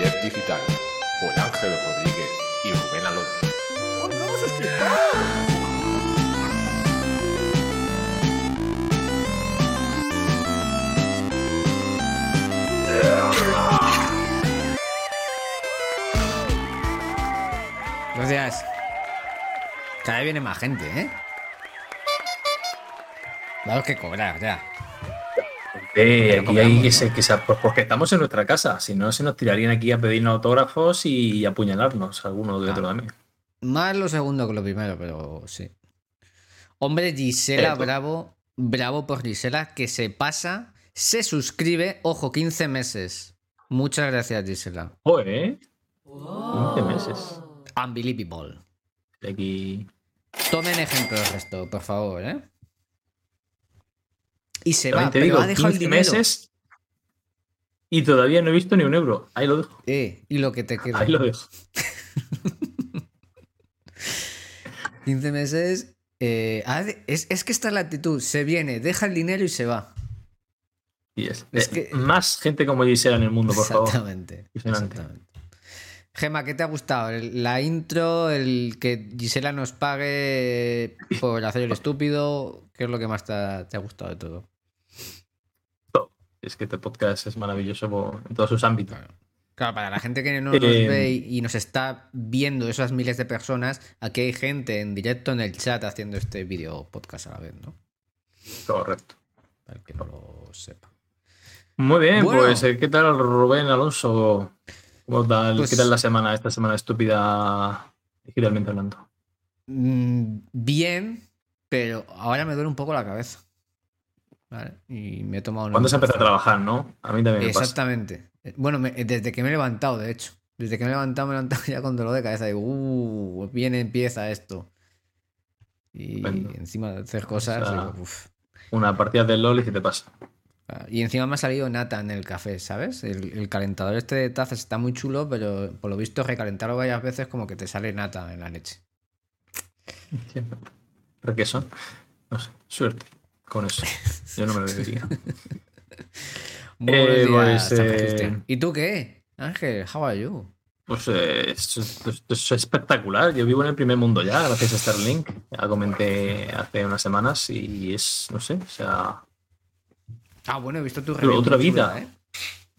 Jeff Digital, por Ángel Rodríguez y Rubén Alonso. Gracias. Cada vez viene más gente, ¿eh? Vamos que cobrar ya. Eh, aquí hay que se, que se- pues porque estamos en nuestra casa, si no se nos tirarían aquí a pedirnos autógrafos y apuñalarnos alguno de otro también. Más lo segundo que lo primero, pero sí. Hombre, Gisela, Eh, bravo. Bravo por Gisela, que se pasa, se suscribe, ojo, 15 meses. Muchas gracias, Gisela. Joder, ¿eh? 15 meses. Unbelievable. Aquí. Tomen ejemplos de esto, por favor, ¿eh? Y se También va, te pero digo, ha dejado el 15 dinero. meses y todavía no he visto ni un euro. Ahí lo dejo. Eh, y lo que te queda. Ahí lo dejo. 15 meses. eh, es, es que esta es la actitud. Se viene, deja el dinero y se va. Y es, eh, que- Más gente como Gisela en el mundo, por favor. Exactamente. Impresionante. exactamente. Gema, ¿qué te ha gustado? La intro, el que Gisela nos pague por hacer el estúpido. ¿Qué es lo que más te ha, te ha gustado de todo? Es que este podcast es maravilloso por- en todos sus ámbitos. Claro. Claro, para la gente que no nos Eh, ve y nos está viendo, esas miles de personas, aquí hay gente en directo en el chat haciendo este vídeo podcast a la vez, ¿no? Correcto. Para el que no lo sepa. Muy bien, Bueno. pues eh, ¿qué tal Rubén Alonso? ¿Cómo tal, Pues- ¿Qué tal la semana, esta semana estúpida digitalmente hablando? Mm, Bien, pero ahora me duele un poco la cabeza. ¿Vale? Y me he tomado ¿Cuándo se empezó a trabajar, no? A mí también me pasa. Exactamente. Bueno, me- desde que me he levantado, de hecho. Desde que me he levantado, me he levantado ya con dolor de cabeza. Digo, uh, bien empieza esto. Y encima de hacer cosas, sea, digo, uf. Una partida del LOL y ¿qué te pasa? Y encima me ha salido nata en el café, ¿sabes? El, el calentador este de tazas está muy chulo, pero por lo visto recalentarlo varias veces como que te sale nata en la leche. Requesón. No sé, suerte con eso. Yo no me lo diría. Buenos Eh, días, pues, eh. ¿Y tú qué? Ángel, how are you? Pues eh, esto es espectacular. Yo vivo en el primer mundo ya, gracias a Starlink. Ya comenté hace unas semanas y es, no sé, o sea, Ah, bueno, he visto tu Pero review. otra muy chula, vida. ¿eh?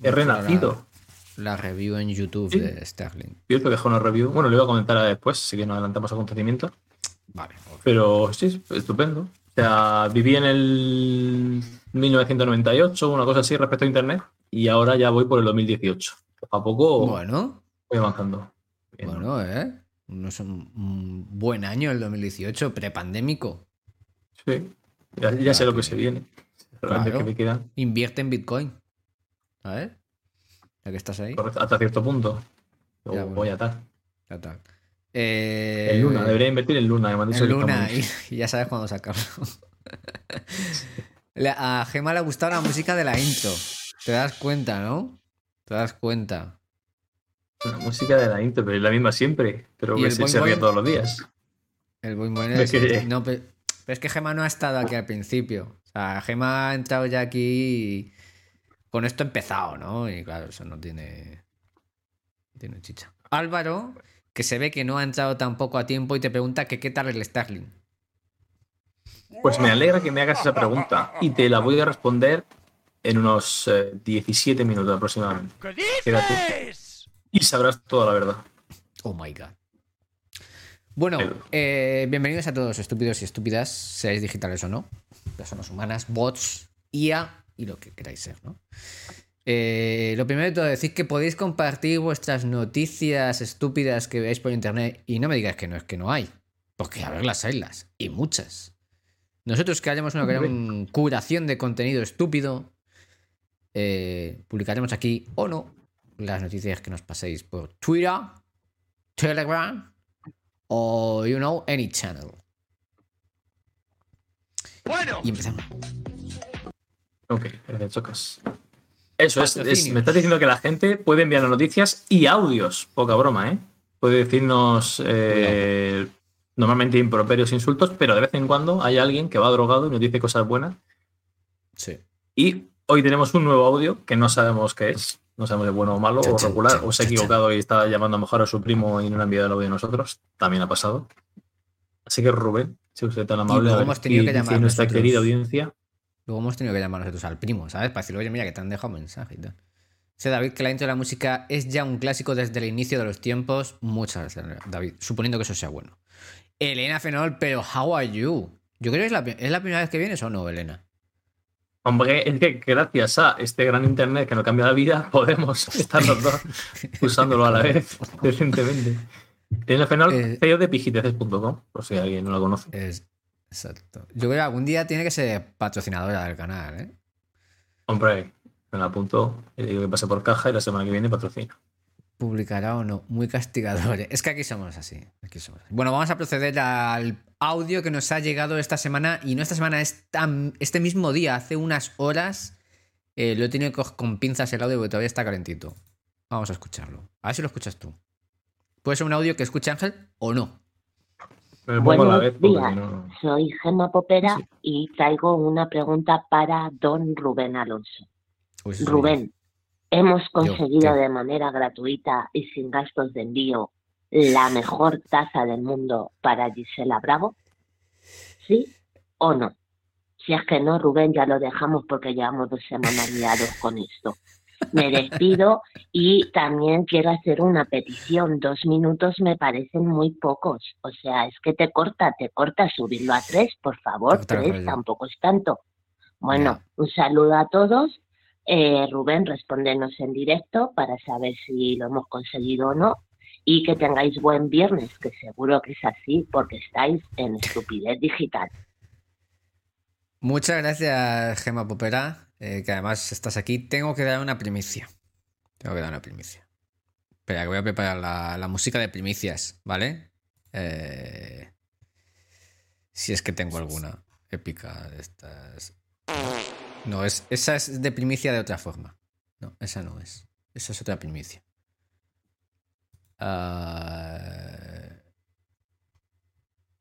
he renacido. La, la review en YouTube Sí. de Sterling. Cierto, dejó una review. Bueno, lo iba a comentar después, así que no adelantamos acontecimiento. Vale. Pero sí, estupendo. O sea, viví en el 1998, una cosa así respecto a Internet, y ahora ya voy por el 2018. Poco a poco Bueno, voy avanzando. Bien. bueno, ¿eh? No es un, un buen año el 2018, prepandémico. Sí, ya, ya sé lo que se viene. Realmente Claro. que me quedan Invierte en Bitcoin. ¿Sabes? Ya que estás ahí. correcto, hasta cierto punto. Luego Ya, bueno. voy a tal. Ya tal. Eh, En Luna, debería invertir en Luna. que me han dicho En que Luna, y, ya sabes cuándo sacarlo. A Gema le ha gustado la música de la intro. Te das cuenta, ¿no? Te das cuenta. La música de la intro, pero es la misma siempre. Pero ¿Y que se, boing se ríe todos los días. El boing boing es- quedé. No, pero, pero es que Gema no ha estado aquí al principio. O sea, Gema ha entrado ya aquí y con esto empezado, ¿no? Y claro, eso no tiene, tiene chicha. Álvaro, que se ve que no ha entrado tampoco a tiempo y te pregunta que qué tal el Starling. Pues me alegra que me hagas esa pregunta y te la voy a responder en unos eh, 17 minutos aproximadamente. Quédate. Y sabrás toda la verdad. Oh my god. Bueno, eh, bienvenidos a todos, estúpidos y estúpidas, seáis digitales o no, personas humanas, bots, IA y lo que queráis ser, ¿no? Eh, lo primero de todo, decir que podéis compartir vuestras noticias estúpidas que veáis por internet y no me digáis que no es que no hay, porque a ver las haylas, y muchas. Nosotros que haremos una gran curación de contenido estúpido, eh, publicaremos aquí o no las noticias que nos paséis por Twitter, Telegram o, you know, any channel. Y empezamos. Ok, gracias, chocas. Eso es, es- me estás diciendo que la gente puede enviar noticias y audios. Poca broma, ¿eh? Puede decirnos eh, normalmente improperios, insultos, pero de vez en cuando hay alguien que va drogado y nos dice cosas buenas. Sí. Y hoy tenemos un nuevo audio que no sabemos qué es. No sabemos si es bueno o malo, o regular, o se ha equivocado y está llamando a mejor a su primo y no le ha enviado el audio a nosotros. También ha pasado. Así que Rubén, si usted es tan amable, luego a hemos tenido que llamar nuestra nosotros. querida audiencia. Luego hemos tenido que llamar nosotros al primo, ¿sabes? Para decirle, oye, mira, que te han dejado mensaje y tal. Dice David que la intro de la música es ya un clásico desde el inicio de los tiempos. Muchas gracias, David. Suponiendo que eso sea bueno. Elena Fenol, pero how are you? Yo creo que es la, ¿es la primera vez que vienes o no, Elena. Hombre, es que gracias a este gran internet que nos cambia la vida, podemos estar los dos usándolo a la vez, decentemente. Tiene el final Eh, CEO de pijiteces.com, por si alguien no lo conoce. Es, exacto. Yo creo que algún día tiene que ser patrocinadora del canal, ¿eh? Hombre, me lo apunto, le digo que pase por caja y la semana que viene patrocina. Publicará o no. Muy castigadores. Es que aquí somos así. Aquí somos así. Bueno, vamos a proceder al audio que nos ha llegado esta semana. Y no esta semana, esta, este mismo día, hace unas horas. eh, lo he tenido con pinzas el audio porque todavía está calentito. Vamos a escucharlo. A ver si lo escuchas tú. Puede ser un audio que escuche Ángel o no. Me pongo la vez días. no. Soy Gemma Popera Sí. y traigo una pregunta para don Rubén Alonso. Uy, Rubén, hemos conseguido de manera gratuita y sin gastos de envío la mejor taza del mundo para Gisela Bravo. ¿Sí o no? Si es que no, Rubén, ya lo dejamos porque llevamos dos semanas liados con esto. Me despido y también quiero hacer una petición. Dos minutos me parecen muy pocos. O sea, es que te corta, te corta subirlo a tres, por favor. Tres tampoco es tanto. Bueno, un saludo a todos. Eh, Rubén, respóndenos en directo para saber si lo hemos conseguido o no. Y que tengáis buen viernes, que seguro que es así, porque estáis en estupidez digital. Muchas gracias, Gema Popera, eh, que además estás aquí. Tengo que dar una primicia. Tengo que dar una primicia. Espera, que voy a preparar la, la música de primicias, ¿vale? Eh, si es que tengo alguna épica de estas. No, es, esa es de primicia de otra forma. No, esa no es. Esa es otra primicia. Ah,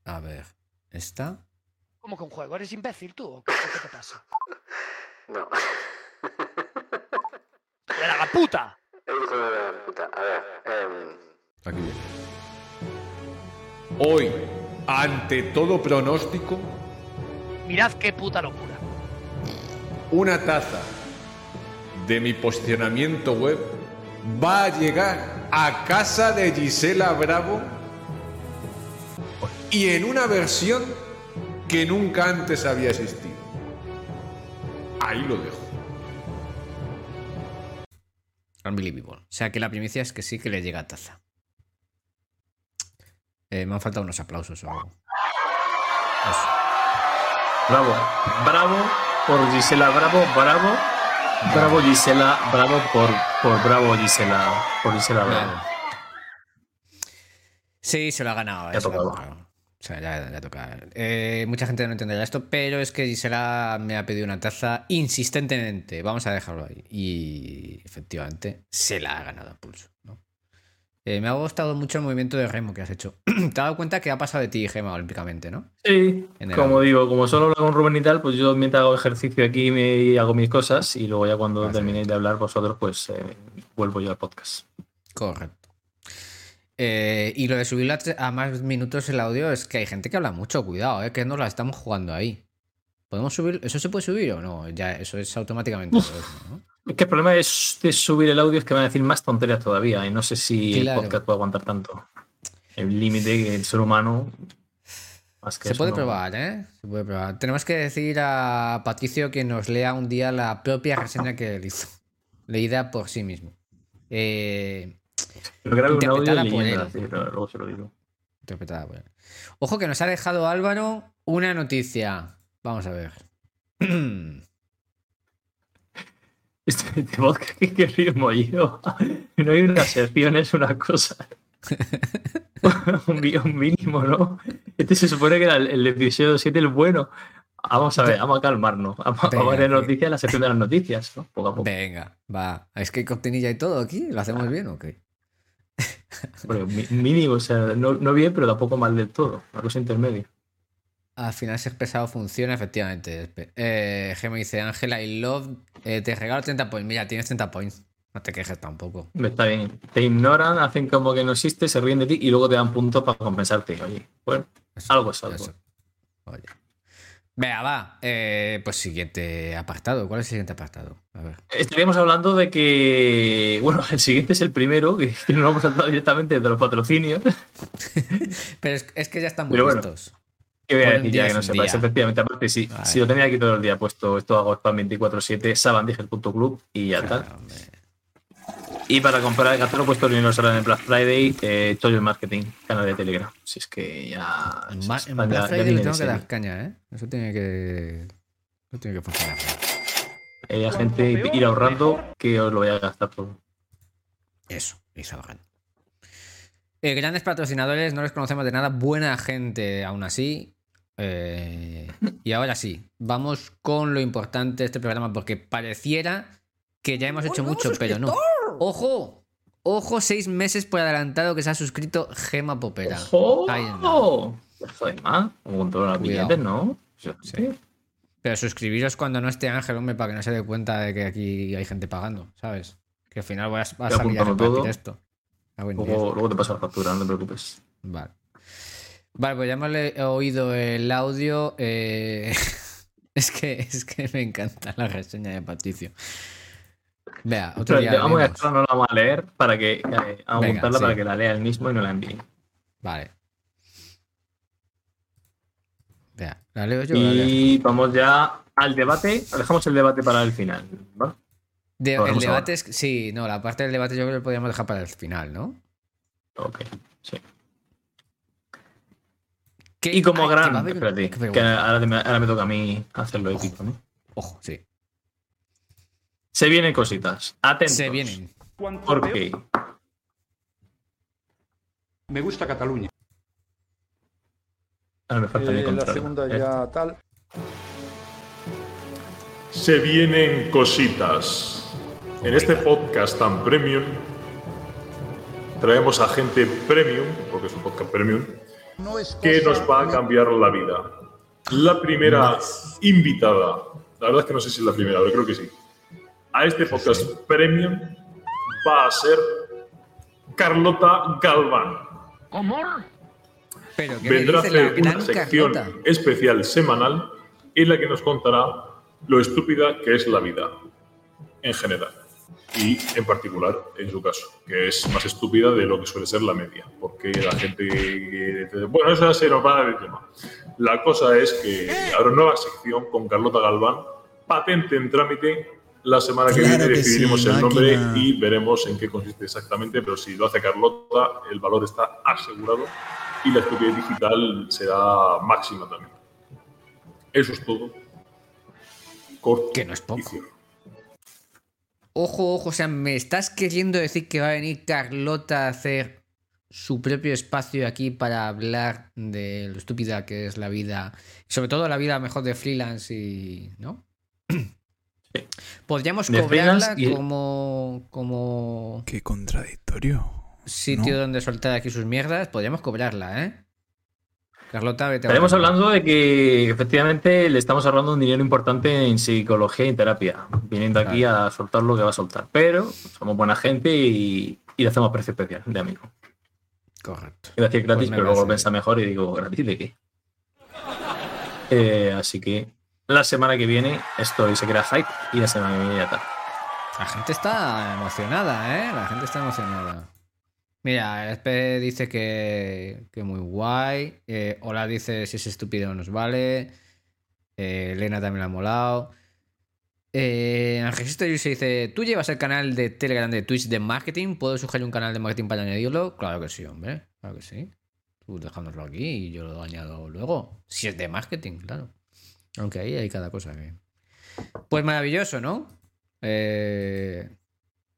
a ver, ¿esta? ¿Cómo que un juego? ¿Eres imbécil tú? ¿O qué, qué te pasa? No. ¡De la puta! Hijo de la puta. A ver, em, Aquí viene. Hoy, ante todo pronóstico, Mirad qué puta locura. una taza de mi posicionamiento web va a llegar a casa de Gisela Bravo y en una versión que nunca antes había existido. Ahí lo dejo. Unbelievable. O sea que la primicia es que sí que le llega a taza. Eh, me han faltado unos aplausos o algo. Eso. Bravo, bravo por Gisela Bravo, bravo. Bravo Gisela, bravo por, por Bravo Gisela, por Gisela Bravo. Sí, se lo ha ganado. Ya eh, se lo ha tocaba. ganado. O sea, ya, ya toca. Eh, mucha gente no entenderá esto, pero es que Gisela me ha pedido una taza insistentemente. Vamos a dejarlo ahí. Y efectivamente se la ha ganado a pulso. ¿no? Eh, me ha gustado mucho el movimiento de remo que has hecho. Te has dado cuenta que ha pasado de ti, Gema, olímpicamente, ¿no? Sí, como digo, como solo hablo con Rubén y tal, pues yo mientras hago ejercicio aquí me, y hago mis cosas y luego ya cuando Ah, sí. terminéis de hablar vosotros, pues eh, vuelvo yo al podcast. Correcto. Eh, y lo de subirlo a, más minutos el audio es que hay gente que habla mucho, cuidado, que no la estamos jugando ahí. ¿Podemos subir? ¿Eso se puede subir o no? Ya, eso es automáticamente. ¿no? Es que el problema es de subir el audio es que van a decir más tonterías todavía y no sé si Claro. el podcast puede aguantar tanto. El límite que el ser humano... Más que Se puede no- probar, ¿eh? Se puede probar. Tenemos que decir a Patricio que nos lea un día la propia reseña que él hizo. Leída por sí mismo. Eh, Pero grabe un audio sí, pero luego se lo digo. interpretada por él. Ojo que nos ha dejado Álvaro una noticia. Vamos a ver. Este, este podcast que, que ritmo yo. No hay una sección, es una cosa. un, un mínimo, ¿no? Este se supone que era el, el episodio 7 el bueno. Vamos a ver, vamos a calmarnos. Vamos, vamos a ver noticias, la sección de las noticias, ¿no? Poco a poco. Venga, va. Es que hay cortinilla y todo aquí. ¿Lo hacemos bien o qué? Bueno, mínimo, o sea, no, no bien, pero tampoco mal del todo. Una cosa intermedia. Al final ser pesado funciona, efectivamente. Eh, Gema dice, Ángela, I love, eh, te regalo 30 points. Mira, tienes 30 points. No te quejes tampoco. Está bien. Te ignoran, hacen como que no existe, se ríen de ti y luego te dan puntos para compensarte. Oye, bueno, Eso, algo es algo. eso. Oye. Vea, va. Eh, pues siguiente apartado. ¿Cuál es el siguiente apartado? A ver. Estaríamos hablando de que, bueno, el siguiente es el primero, que nos vamos a saltar directamente de los patrocinios. Pero es, es que ya están muy Pero bueno. Que voy a decir ya que no día. efectivamente. Aparte, si, si lo tenía aquí todo el día puesto, esto hago spam 24-7, sabandiger.club y ya está. Claro, hombre. Y para comprar, gastar puesto el dinero en el Black Friday, eh, Toyo Marketing, canal de Telegram. Si es que ya. En, Black Friday le tengo que dar caña, ¿eh? Eso tiene que. Eso tiene que funcionar. Eh, a gente ir ahorrando que os lo voy a gastar todo. Eso, y salgan. Eh, grandes patrocinadores, no les conocemos de nada. Buena gente, aún así. Eh, y ahora sí, vamos con lo importante de este programa, porque pareciera que ya hemos hecho mucho, pero no. ¡Ojo! Ojo, seis meses por adelantado que se ha suscrito Gema Popera. ¡Ojo! Cuidado. billetes, ¿no? Sí. Pero suscribiros cuando no esté Ángel, hombre, para que no se dé cuenta de que aquí hay gente pagando, ¿sabes? Que al final voy a, a salir a repartir todo. esto. Luego, luego te paso la factura, no te preocupes. Vale. Vale, pues ya hemos le- oído el audio. eh, es, que, es que me encanta la reseña de Patricio. Vea, otro Pero día. vamos a leemos. dejar, no la vamos a leer para que eh, vamos a Venga, sí. para que la lea él mismo y no la envíe. Vale. Vea, ¿la leo yo o la leo? Y vamos ya al debate. Dejamos el debate para el final. lo el debate ahora. es. Sí, no, la parte del debate yo creo que lo podríamos dejar para el final, ¿no? Ok, sí. ¿Qué- Y como ay, gran. Espérate, que ahora me, ahora me toca a mí hacerlo épico, ¿no? Ojo, sí. Se vienen cositas. Atentos. Se vienen. ¿Por qué? Me gusta Cataluña. Ahora me falta mi Eh, la segunda Eh, ya tal. Se vienen cositas. En este podcast tan premium traemos a gente premium, porque es un podcast premium, que nos va a cambiar la vida. La primera invitada, la verdad es que no sé si es la primera, pero creo que sí, a este podcast premium va a ser Carlota Galván. Pero ¿qué me Vendrá a hacer una sección Carlota? especial semanal en la que nos contará lo estúpida que es la vida en general y en particular en su caso, que es más estúpida de lo que suele ser la media, porque la gente... Bueno, eso ya se nos va del tema. La cosa es que habrá una nueva sección con Carlota Galván, patente en trámite. La semana que Claro viene que decidiremos sí, el nombre y veremos en qué consiste exactamente, pero si lo hace Carlota, el valor está asegurado y la estupidez digital será máxima también. Eso es todo. Corto Que no es poco. Ojo, ojo, o sea, ¿me estás queriendo decir que va a venir Carlota a hacer su propio espacio aquí para hablar de lo estúpida que es la vida? Sobre todo la vida mejor de freelance y. ¿No? Podríamos De cobrarla y- como, como Qué contradictorio. sitio ¿no? donde soltar aquí sus mierdas. Podríamos cobrarla, ¿eh? Carlota, vete Estaremos la- hablando de que efectivamente le estamos ahorrando un dinero importante en psicología y terapia, viniendo aquí a soltar lo que va a soltar. Pero somos buena gente y, y le hacemos precio especial de amigo. Correcto. Iba a decir gratis, Pues pero luego piensa mejor y digo, ¿gratis de qué? Eh, así que la semana que viene esto se crea hype y la semana que viene ya está. La gente está emocionada, ¿eh? La gente está emocionada. Mira, Espe dice que, que muy guay. Eh, Hola dice si es estúpido no nos vale. Eh, Elena también la ha molado. Eh, Angelista se dice: ¿Tú llevas el canal de Telegram de Twitch de marketing? ¿Puedo sugerir un canal de marketing para añadirlo? Claro que sí, hombre. Claro que sí. Tú dejándolo aquí y yo lo añado luego. Si es de marketing, claro. Aunque ahí hay cada cosa que. Pues maravilloso, ¿no? Eh,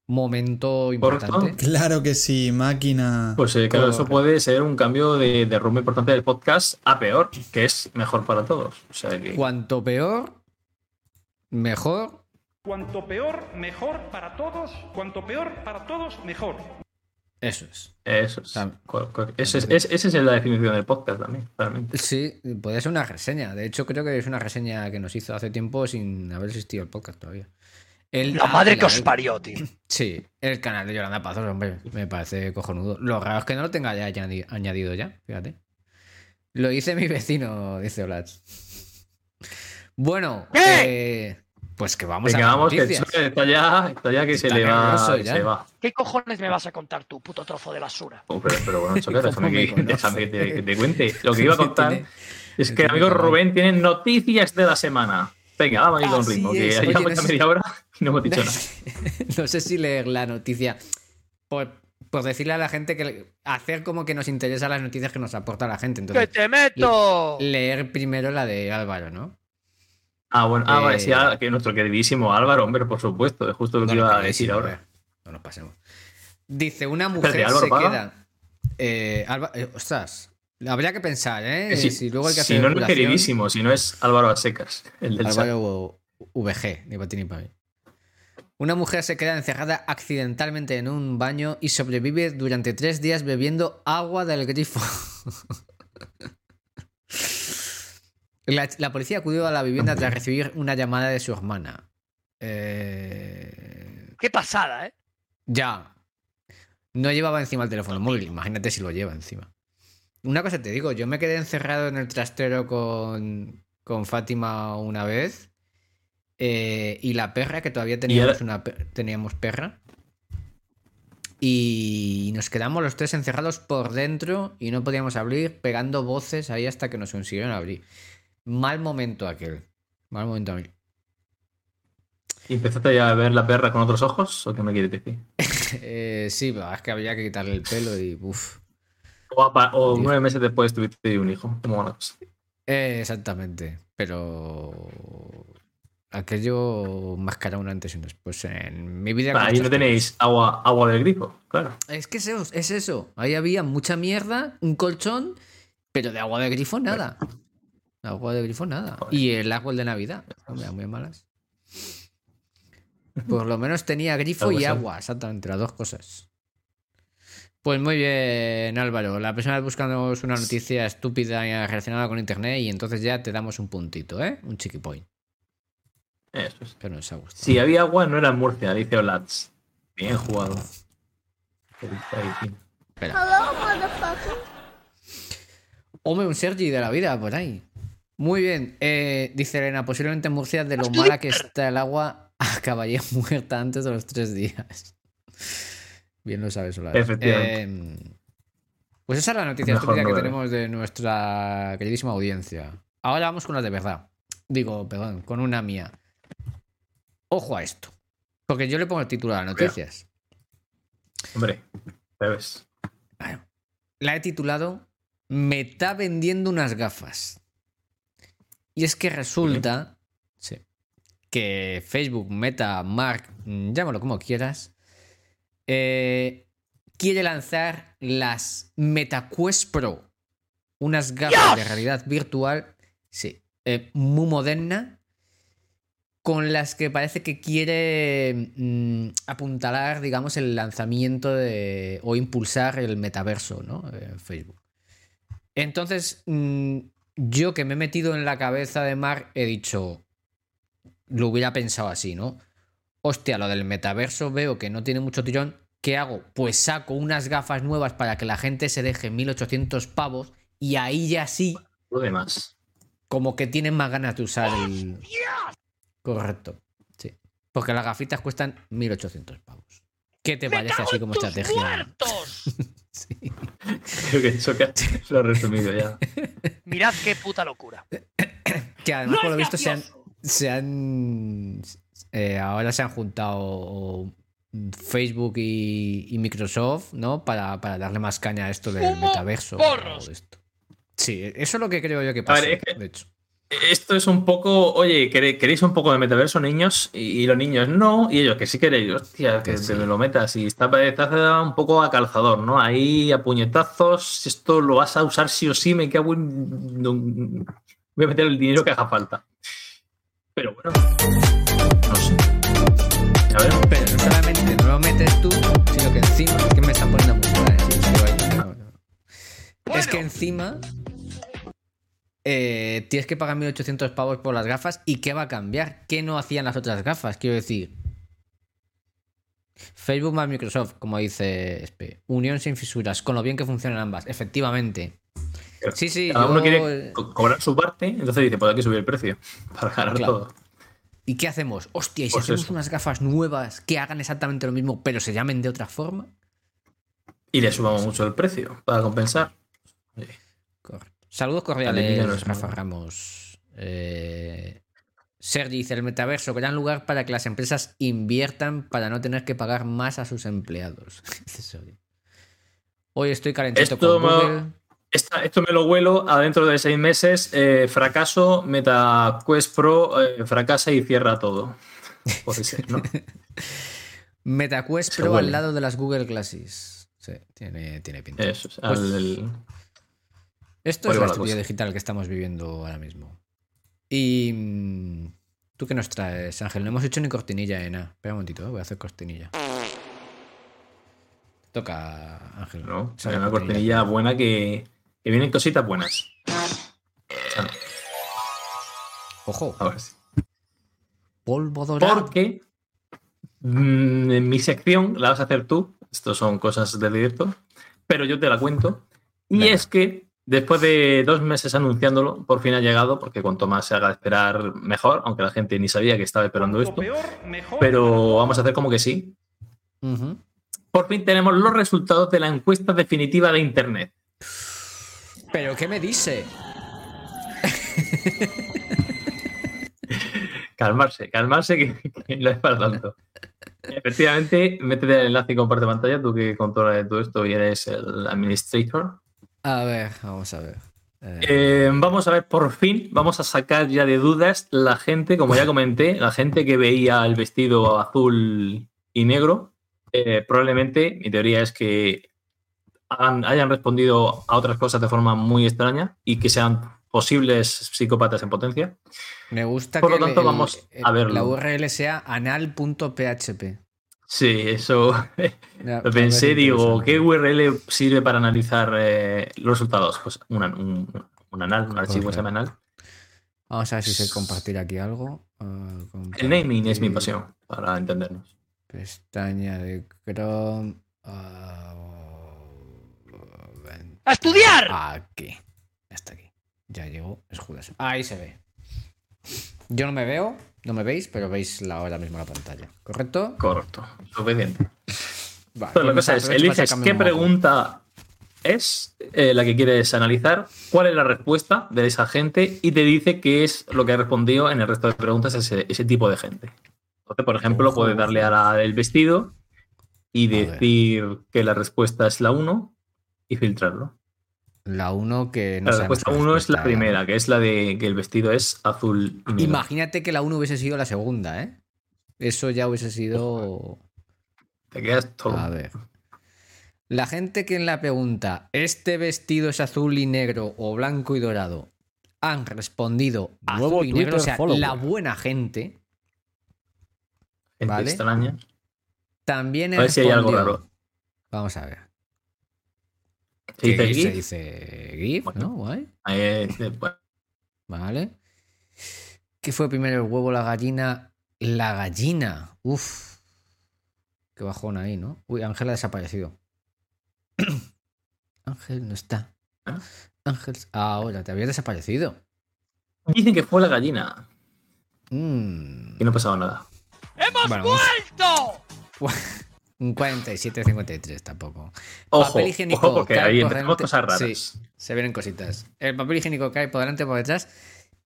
momento importante. Claro que sí, máquina. Pues eh, claro, eso puede ser un cambio de, de rumbo importante del podcast a peor, que es mejor para todos. O sea que Cuanto peor, mejor. Cuanto peor, mejor para todos. Cuanto peor para todos, mejor. Eso es. eso es. Ese es- es- esa es la definición del podcast también, realmente. Sí, puede ser una reseña. De hecho, creo que es una reseña que nos hizo hace tiempo sin haber existido el podcast todavía. El, La ah, madre que os parió, tío. Sí, el canal de Yolanda Pazos, hombre, me parece cojonudo. Lo raro es que no lo tenga ya añadi- añadido ya, fíjate. Lo hice mi vecino, dice Olaz. Bueno, eh, pues que vamos Venga, a vamos, que está ya, está ya que se le va. ya. se va. ¿Qué cojones me vas a contar tú, puto trozo de basura? Oh, pero, pero bueno, Choque, ¿Cómo déjame, me que, conoce? déjame que te, que te cuente. Lo que iba a contar es que amigo. Rubén tiene noticias de la semana. Venga, vamos a ir con Así ritmo, que es. ya Oye, llevamos no sé- media hora y no hemos dicho nada. no sé si leer la noticia por, por decirle a la gente que hacer como que nos interesa las noticias que nos aporta la gente. ¡Que Entonces, te meto! leer primero la de Álvaro, ¿no? Ah, bueno, ah, vale, Eh, sí, ah, que nuestro queridísimo Álvaro, hombre, por supuesto, es justo lo que No, iba a decir ahora. ver, No nos pasemos. Dice, una mujer Espérate, ¿Álvaro se paga? queda. Eh, Alba- eh, ostras, habría que pensar, ¿eh? Eh, si, si luego hay que si hacer no, no es queridísimo, si no es Álvaro a secas, el del chat. Álvaro VG, ni para ti ni para mí. Una mujer se queda encerrada accidentalmente en un baño y sobrevive durante tres días bebiendo agua del grifo. La, la policía acudió a la vivienda tras recibir una llamada de su hermana. Eh, Qué pasada, ¿eh? ya. No llevaba encima el teléfono móvil. Imagínate si lo lleva encima. Una cosa te digo, yo me quedé encerrado en el trastero con, con Fátima una vez. eh, y la perra, que todavía teníamos, una, teníamos perra. Y nos quedamos los tres encerrados por dentro y no podíamos abrir, pegando voces ahí hasta que nos consiguieron abrir. Mal momento aquel. Mal momento a mí. ¿Y empezaste ya a ver la perra con otros ojos? ¿O qué me quieres decir? Eh, sí, es que había que quitarle el pelo y uff. O, apa- o nueve meses después tuviste un hijo. ¿Cómo va la cosa? Eh, exactamente. Pero aquello mascara un antes y un después en mi vida. Ahí no tenéis agua, agua del grifo, claro. Es que es eso, es eso. Ahí había mucha mierda, un colchón, pero de agua de grifo nada. Agua de grifo nada. Y el agua de Navidad. Hombre, muy malas. Por lo menos tenía grifo y agua, exactamente, las dos cosas. Pues muy bien, Álvaro. La próxima vez buscamos una noticia estúpida relacionada con internet y entonces ya te damos un puntito, ¿eh? Un chiqui point. Eso es. Que nos ha gustado. Si había agua, no era en Murcia, dice Olats. Bien jugado. Espera. Hombre, un Sergi de la vida por ahí. Muy bien. eh, dice Elena, posiblemente en Murcia de lo mala que está el agua acabaría muerta antes de los tres días. Bien lo sabes, Solar. Efectivamente. Eh, pues esa es la noticia Mejor estúpida que era. tenemos de nuestra queridísima audiencia. Ahora vamos con las de verdad. Digo, perdón, con una mía. Ojo a esto. Porque yo le pongo el título a las noticias. Hombre, ¿sabes? La he titulado Me está vendiendo unas gafas. Y es que resulta sí, que Facebook, Meta, Mark, llámalo como quieras, eh, quiere lanzar las MetaQuest Pro. Unas gafas de realidad virtual, sí, eh, muy moderna, con las que parece que quiere mm, apuntalar, digamos, el lanzamiento de, o impulsar el metaverso, ¿no? Eh, Facebook. Entonces, mm, yo que me he metido en la cabeza de Mark, he dicho, lo hubiera pensado así, ¿no? Hostia, lo del metaverso veo que no tiene mucho tirón. ¿Qué hago? Pues saco unas gafas nuevas para que la gente se deje 1800 pavos y ahí ya sí, Lo demás. como que tienen más ganas de usar el... Correcto, sí. Porque las gafitas cuestan 1800 pavos. ¿Qué te parece así como estrategia? Sí. Creo que eso que lo he resumido ya. Mirad qué puta locura. Que además, No por lo visto, se han, gracioso. se han- eh, ahora se han juntado Facebook y, y Microsoft, ¿no? Para, para darle más caña a esto del metaverso. porros. de esto. Sí, eso es lo que creo yo que pasa. ver, de hecho. Esto es un poco, oye, ¿quere- ¿queréis un poco de metaverso, niños? Y, y los niños no, y ellos que sí queréis, hostia, que Sí. te me lo metas. Y está, está un poco a calzador, ¿no? Ahí a puñetazos, esto lo vas a usar sí o sí, me cago en. voy a meter el dinero que haga falta. Pero bueno, solamente tú, sino que encima es que me están poniendo música. Sí, sigo ahí. No, no. Es que encima eh, tienes que pagar 1800 pavos por las gafas. ¿Y qué va a cambiar? ¿Qué no hacían las otras gafas? Quiero decir, Facebook más Microsoft, como dice. Unión sin fisuras, con lo bien que funcionan ambas. Efectivamente. Sí, sí, Cada yo- uno quiere co- cobrar su parte, entonces dice, pues hay que subir el precio para ganar Claro. todo. ¿Y qué hacemos? Hostia, ¿y si Pues hacemos eso. unas gafas nuevas que hagan exactamente lo mismo, pero se llamen de otra forma? Y le subamos mucho el precio para compensar. Correcto. Saludos cordiales, es Rafa Ramos. Eh, Sergi dice: el metaverso, gran lugar para que las empresas inviertan para no tener que pagar más a sus empleados. Hoy estoy calentito Esto con Google. Esta- esto me lo huelo a dentro de seis meses. eh, fracaso, MetaQuest Pro eh, fracasa y cierra todo. Puede ser, ¿no? MetaQuest Se Pro huele. al lado de las Google Glasses. Sí, tiene, tiene pinta. Eso es. Pues- al- el- Esto Por es la estupidez cosa. digital que estamos viviendo ahora mismo. Y. mm, ¿Tú qué nos traes, Ángel? No hemos hecho ni cortinilla de nada. Espera un momentito, ¿eh? voy a hacer cortinilla. Toca, Ángel. ¿no? Una cortinilla buena que, que vienen cositas buenas. Ojo, A ver si- polvo dorado. Porque mm, en mi sección la vas a hacer tú. Estos son cosas de directo. Pero yo te la cuento. Y Venga. es que después de dos meses anunciándolo, por fin ha llegado, porque cuanto más se haga esperar, mejor, aunque la gente ni sabía que estaba esperando Cuanto esto. peor, mejor. Pero vamos a hacer como que sí. Ujú. Por fin tenemos los resultados de la encuesta definitiva de Internet. ¿Pero qué me dice? Calmarse, calmarse, que, que no es para tanto. Efectivamente, métete el enlace y comparte pantalla, tú que controlas todo esto y eres el administrator. A ver, vamos a ver. Eh, Eh, vamos a ver, por fin, vamos a sacar ya de dudas la gente, como ya comenté, la gente que veía el vestido azul y negro. eh, probablemente, mi teoría es que hagan- hayan respondido a otras cosas de forma muy extraña y que sean posibles psicópatas en potencia. me gusta por que lo tanto, el- vamos el- a verlo. la URL sea anal.php. Sí, eso lo pensé, digo. ¿qué URL sirve para analizar eh, los resultados? Pues un, un, un anal, un archivo que se llama anal. Vamos a ver si sé compartir aquí algo. Ah, El naming es mi pasión, para entendernos. Pestaña de Chrome. ah, ¡A estudiar! Aquí. Ya está aquí. Ya llegó. Es Judas. Ahí se ve. Yo no me veo, no me veis, pero veis la, ahora mismo la pantalla. ¿Correcto? Correcto, suficiente. Vale, Entonces, la cosa es, eliges qué pregunta es eh, la que quieres analizar, cuál es la respuesta de esa gente y te dice qué es lo que ha respondido en el resto de preguntas ese, ese tipo de gente. Entonces, por ejemplo, Ojo, puedes darle a la del vestido y A ver. decir que la respuesta es la 1 y filtrarlo. La 1 que no la sabemos respuesta la 1 es la primera, que es la de que el vestido es azul y negro. Imagínate que la 1 hubiese sido la segunda, ¿eh? Eso ya hubiese sido. Te quedas todo. A ver. La gente que en la pregunta, ¿este vestido es azul y negro o blanco y dorado? Han respondido Nuevo azul y negro, o sea, follower. la buena gente Gente vale. extraña. también A ver si hay algo raro. Vamos a ver. Se dice GIF se GIF. dice GIF, Bueno. ¿no? Guay. Eh, bueno, Vale. ¿Qué fue primero, el huevo la gallina? La gallina. Uf. Qué bajón ahí, ¿no? Uy, Ángel ha desaparecido. Ángel no está. ¿Ah? Ángel. Ahora, te habías desaparecido. Dicen que fue la gallina Mm. y no ha pasado nada. ¡Hemos Bueno, vuelto! Un 47-53 tampoco. Ojo, Papel higiénico. ojo, porque ahí por empezamos delante- cosas raras. Sí, se vienen cositas. El papel higiénico cae por delante por detrás.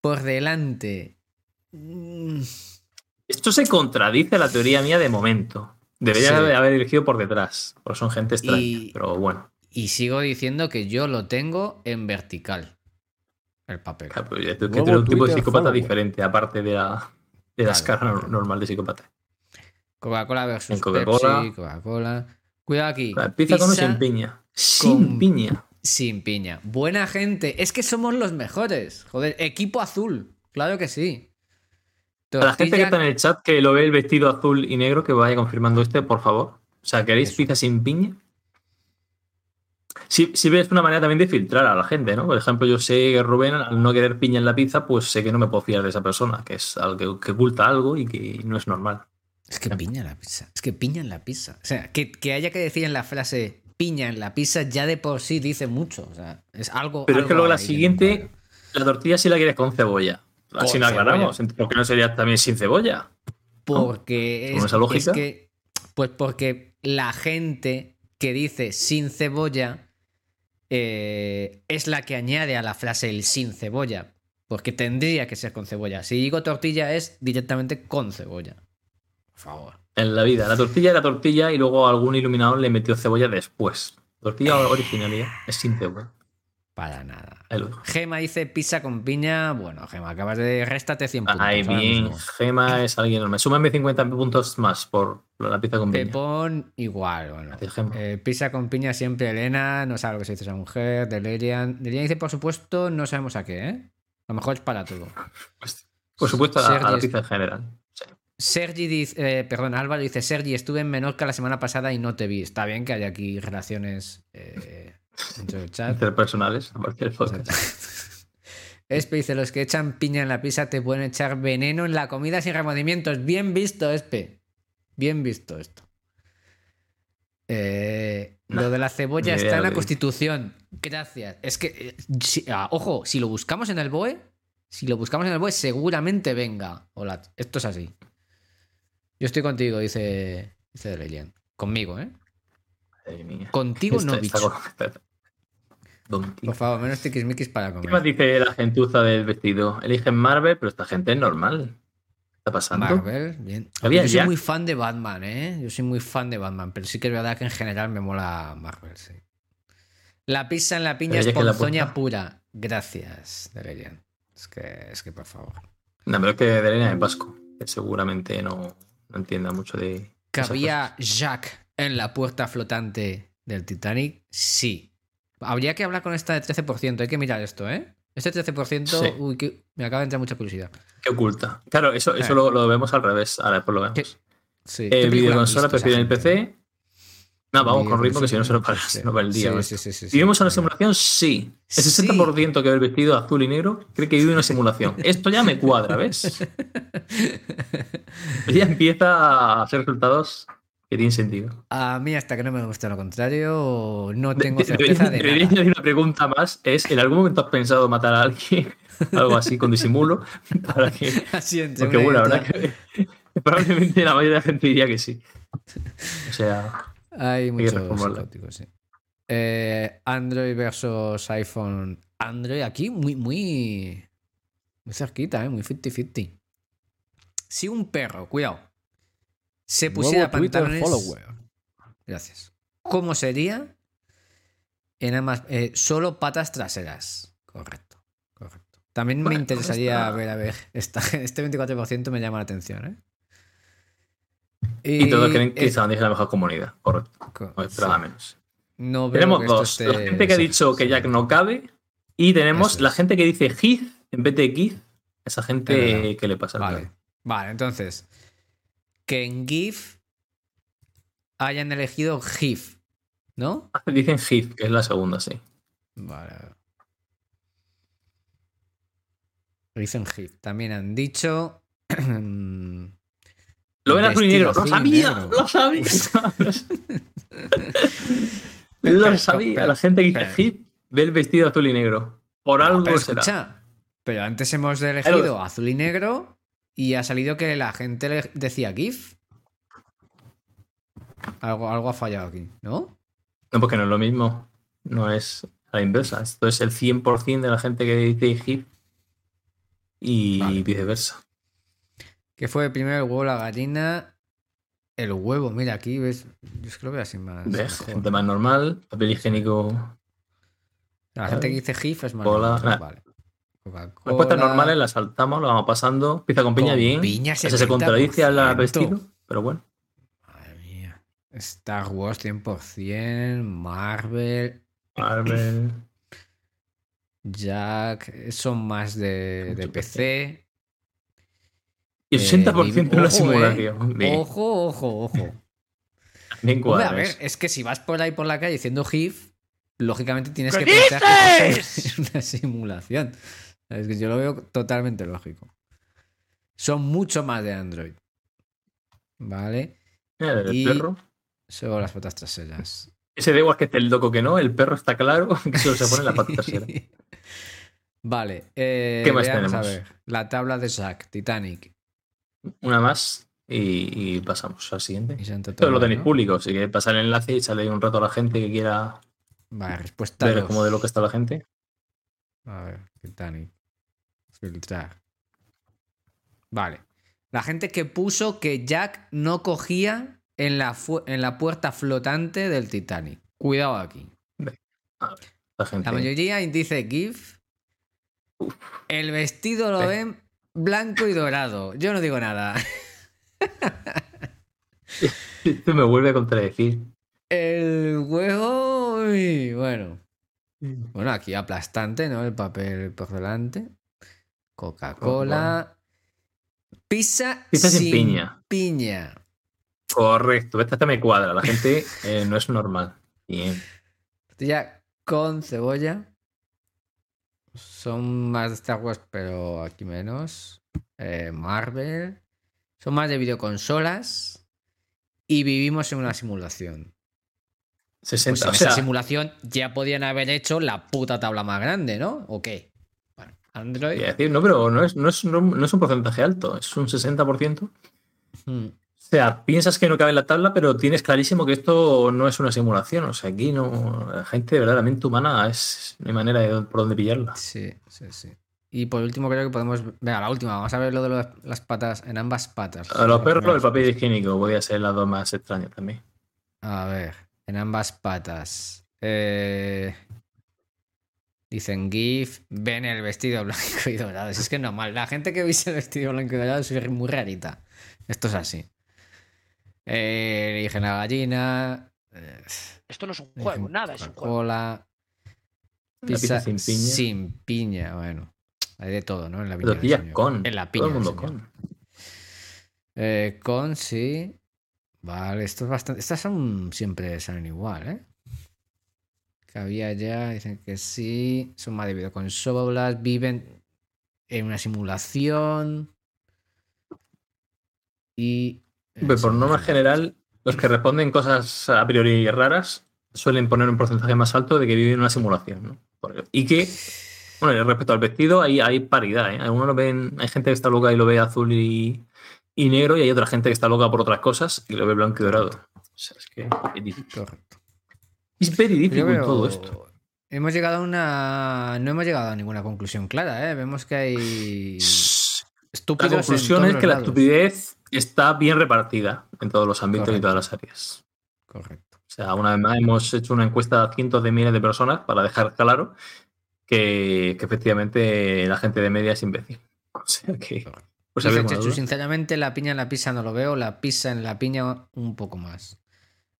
Por delante. Mm, Esto se contradice a la teoría mía de momento. Debería Sí. haber elegido por detrás, porque son gente extraña. Y- Pero bueno, Y sigo diciendo que yo lo tengo en vertical. El papel. claro, ya tú- que Nuevo tú eres un tipo de psicópata diferente, aparte de la, de la Claro, escala normal de psicópata. Coca-Cola versus Coca-Cola. Pepsi, Coca-Cola. Cuidado aquí. La pizza con o sin piña. Sin con- piña. Sin piña. Buena gente. Es que somos los mejores. Joder, equipo azul. Claro que sí. A la gente que está en el chat que lo ve el vestido azul y negro, que vaya confirmando este, por favor. O sea, ¿queréis Eso. pizza sin piña? Si, si ves una manera también de filtrar a la gente, ¿no? Por ejemplo, yo sé que Rubén, al no querer piña en la pizza, pues sé que no me puedo fiar de esa persona, que es algo que, que oculta algo y que no es normal. Es que piña en la pizza. Es que piña en la pizza. O sea, que, que haya que decir en la frase piña en la pizza ya de por sí dice mucho. O sea, es algo. Pero es que luego la no siguiente, la tortilla sí la quieres con cebolla. Así Con no aclaramos. ¿Por qué no sería también sin cebolla? Porque Según es, esa lógica. es que. Pues porque la gente que dice sin cebolla eh, es la que añade a la frase el sin cebolla. Porque tendría que ser con cebolla. Si digo tortilla es directamente con cebolla. Por favor. En la vida. La tortilla era tortilla y luego algún iluminador le metió cebolla después. Tortilla originalidad es sin cebolla. Para nada. Gema dice pizza con piña. Bueno, Gema, acabas de réstate 100 puntos. Ay, bien. Gema es alguien enorme. Súmame 50 puntos más por la pizza con piña. Pepón, igual. Bueno. Eh, pizza con piña siempre Elena. No sabe lo que se dice esa mujer. Delerian. Delerian dice, por supuesto, no sabemos a qué, ¿eh? A lo mejor es para todo. Pues, por supuesto, a, a la pizza en general. Sergi dice, eh, perdón, Álvaro dice, Sergi, estuve en Menorca la semana pasada y no te vi. Está bien que haya aquí relaciones eh, dentro del chat. Interpersonales, aparte del podcast. Espe dice, los que echan piña en la pizza te pueden echar veneno en la comida sin remordimientos. Bien visto, Espe. Bien visto esto. Eh, lo de la cebolla está idea en la Constitución. Gracias. Es que, eh, si- ah, ojo, si lo buscamos en el BOE, si lo buscamos en el BOE, seguramente venga. Hola, esto es así. Yo estoy contigo, dice, dice. Conmigo, ¿eh? Madre mía. Contigo no, bicho. Por favor, menos tiquismiquis para ¿Qué más comer. dice la gentuza del vestido? Eligen Marvel, pero esta gente es normal. ¿Qué está pasando? Marvel, bien. Había Yo soy muy fan de Batman, ¿eh? Yo soy muy fan de Batman, pero sí que es verdad que en general me mola Marvel, sí. La pizza en la piña Pero es ponzoña pura. Gracias, Delerian. Es que, es que, por favor. No, pero es que de Elena es vasco, que seguramente no, no entienda mucho de. ¿Cabía Jack en la puerta flotante del Titanic? Sí. Habría que hablar con esta de 13%. Hay que mirar esto, ¿eh? Este 13%, Sí. uy, que me acaba de entrar mucha curiosidad. ¿Qué oculta? Claro, eso, eso Eh. lo, lo vemos al revés. Ahora después lo vemos. ¿Qué- Sí. Eh, ¿Qué película han videoconsola prefieren el? PC. No, vamos con ritmo que si no se nos para, sí. el día. Sí, sí, sí, sí, sí. ¿Vivimos en una simulación? Sí. El Sí. 60% que ve el vestido azul y negro cree que vive una simulación. Esto ya me cuadra, ¿ves? ya empieza a hacer resultados que tienen sentido. A mí, hasta que no me demuestre lo contrario, no De- tengo de- certeza de debería nada. una pregunta más. Es, ¿en algún momento has pensado matar a alguien? Algo así, con disimulo. Para que... Así Porque bueno, la verdad que probablemente la mayoría de la gente diría que sí. O sea, Hay muchos psicóticos, sí. Eh, Android versus iPhone. Android aquí muy, muy, muy cerquita, ¿eh? muy 50-50. Si un perro, cuidado, se pusiera pantalones... follower. Gracias. ¿Cómo sería? En ambas, eh, solo patas traseras. Correcto, correcto. También me interesaría ver, a ver, esta- este 24% me llama la atención, ¿eh? Y todos creen que eh, es la mejor comunidad. Correcto. co- No esperaba sí. menos. No Tenemos que dos. esté La gente que ha dicho que. Jack no cabe. Y tenemos la gente que dice Heath en vez de Keith. Esa Es gente que le pasa Vale. Vale, entonces. Que en GIF hayan elegido GIF, ¿no? Dicen Heath, que es la segunda, sí. Vale. Dicen GIF. También han dicho. Lo ven azul y negro. ¡Lo sabía! negro. ¡Lo sabía! Lo sabía. La gente que dice Heath ve el vestido azul y negro. Por algo Pero será. escucha, pero antes hemos elegido azul y negro y ha salido que la gente le decía GIF. Algo, algo ha fallado aquí, ¿no? No, porque no es lo mismo. No es a la inversa. Esto es el 100% de la gente que dice Heath y Vale. viceversa. Que fue primero el huevo, la gallina. El huevo, mira, aquí ves. Yo es que lo veo así más. ¿Ves? mejor. Gente más normal, papel higiénico. La gente que dice GIF es más. Cola, normal. Vale. Respuestas normales las saltamos, lo vamos pasando. Pizza con piña, Con bien. piña, Ese se contradice al 70%. vestido, pero bueno. Madre mía. Star Wars 100%, Marvel, Marvel. Jack, son más de, de PC. Y el Eh, 80% de la ojo, simulación. eh. Ojo, ojo, ojo. Hombre, a ver, es que si vas por ahí por la calle diciendo GIF, lógicamente tienes ¿Qué que pensar que es una simulación. Es que yo lo veo totalmente lógico. Son mucho más de Android. Vale. Mira, el Y- perro. Solo las patas traseras. Ese da igual que esté el loco que no, el perro está claro que solo se pone la pata trasera. Vale. eh, ¿Qué más tenemos? A ver. La tabla de Zack, Titanic. Una más y, y pasamos al siguiente. Esto lo tenéis ¿no? público, así que pasa el enlace y sale un rato a la gente que quiera Vale, respuesta ver dos. cómo de lo que está la gente. A ver, Titanic. Filtrar. Vale. La gente que puso que Jack no cogía en la, en la puerta flotante del Titanic. Cuidado aquí. La gente. La mayoría dice GIF. El vestido lo Eh. ven blanco y dorado. Yo no digo nada. Esto me vuelve a contradecir. El huevo. uy, bueno. Bueno, aquí aplastante, ¿no? El papel por delante. Coca-Cola. Pizza, Pizza sin piña. piña. Correcto, esta me cuadra. La gente eh, no es normal. Bien. Tortilla con cebolla. Son más de Star Wars, pero aquí menos. Eh, Marvel. Son más de videoconsolas. Y vivimos en una simulación. 60. Pues en o sea, esa simulación ya podían haber hecho la puta tabla más grande, ¿no? ¿O qué? Bueno, Android. decir, no, pero no es, no, es, no, no es un porcentaje alto, es un 60%. Hmm. O sea, piensas que no cabe en la tabla, pero tienes clarísimo que esto no es una simulación. O sea, aquí no. La gente verdaderamente humana es. Hay manera de por dónde pillarla. Sí, sí, sí. Y por último creo que podemos... Venga, la última. Vamos a ver lo de los- las patas en ambas patas. A los perros, el papel higiénico podría ser las dos más extrañas también. A ver, en ambas patas. Eh, Dicen GIF, ven el vestido blanco y dorado. Es que es normal. La gente que viste el vestido blanco y dorado es muy rarita. Esto es así. Eh, eligen la gallina. eh, Esto no es un juego, nada es un juego. Coca-Cola. La pizza sin piña. Sin piña, bueno. Hay de todo, ¿no? En la piña. con. En la piña. Todo el mundo con. Eh, con, sí. Vale, esto es bastante. Estas son siempre salen igual, ¿eh? Que había ya, dicen que sí. Son más de videoconsolas, viven en una simulación. Y. Por norma general, los que responden cosas a priori raras suelen poner un porcentaje más alto de que viven en una simulación. ¿no? Y que, bueno, respecto al vestido, hay, hay paridad. ¿eh? Algunos lo ven, hay gente que está loca y lo ve azul y, y negro, y hay otra gente que está loca por otras cosas y lo ve blanco y dorado. O sea, es que es difícil. Correcto. Es very difficult veo- todo esto. Hemos llegado a una. No hemos llegado a ninguna conclusión clara, ¿eh? Vemos que hay. La Estúpidos en conclusión todos es que la lados. estupidez está bien repartida en todos los ámbitos y Correcto. todas las áreas. Correcto. O sea, una vez más hemos hecho una encuesta a cientos de miles de personas para dejar claro que, que efectivamente la gente de media es imbécil. O sea que. Pues Dice Chechu, sinceramente, la piña en la pizza no lo veo, la pizza en la piña un poco más.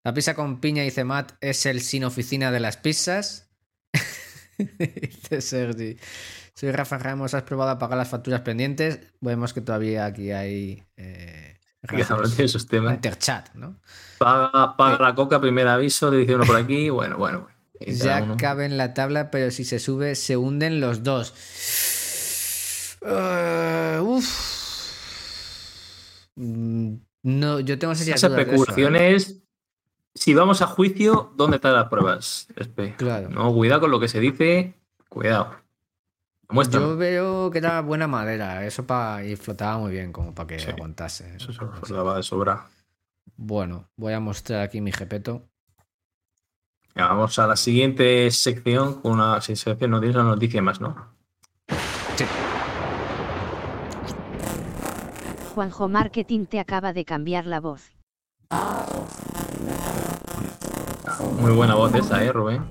La pizza con piña, dice Matt, es el sin oficina de las pizzas. dice Sergi. Soy Rafa Ramos, ¿has probado a pagar las facturas pendientes? Vemos que todavía aquí hay. Eh, esos temas. Interchat, ¿no? Paga, paga la coca, primer aviso, le dice uno por aquí. Bueno, bueno. Ya uno- cabe en la tabla, pero si se sube, se hunden los dos. Eh, uf. Mm, No, yo tengo Esas ¿eh? especulaciones. Si vamos a juicio, ¿dónde están las pruebas? Espe? Claro. No, cuidado con lo que se dice. Cuidado. Muestra. Yo veo que era buena madera, eso para y flotaba muy bien como para que Sí. aguantase. Eso se daba de sobra. Bueno, voy a mostrar aquí mi jepeto. Ya, vamos a la siguiente sección con una sí, sección, no tienes la noticia más, ¿no? Juanjo Marketing te acaba de cambiar la voz. Muy buena voz esa, ¿eh, Rubén?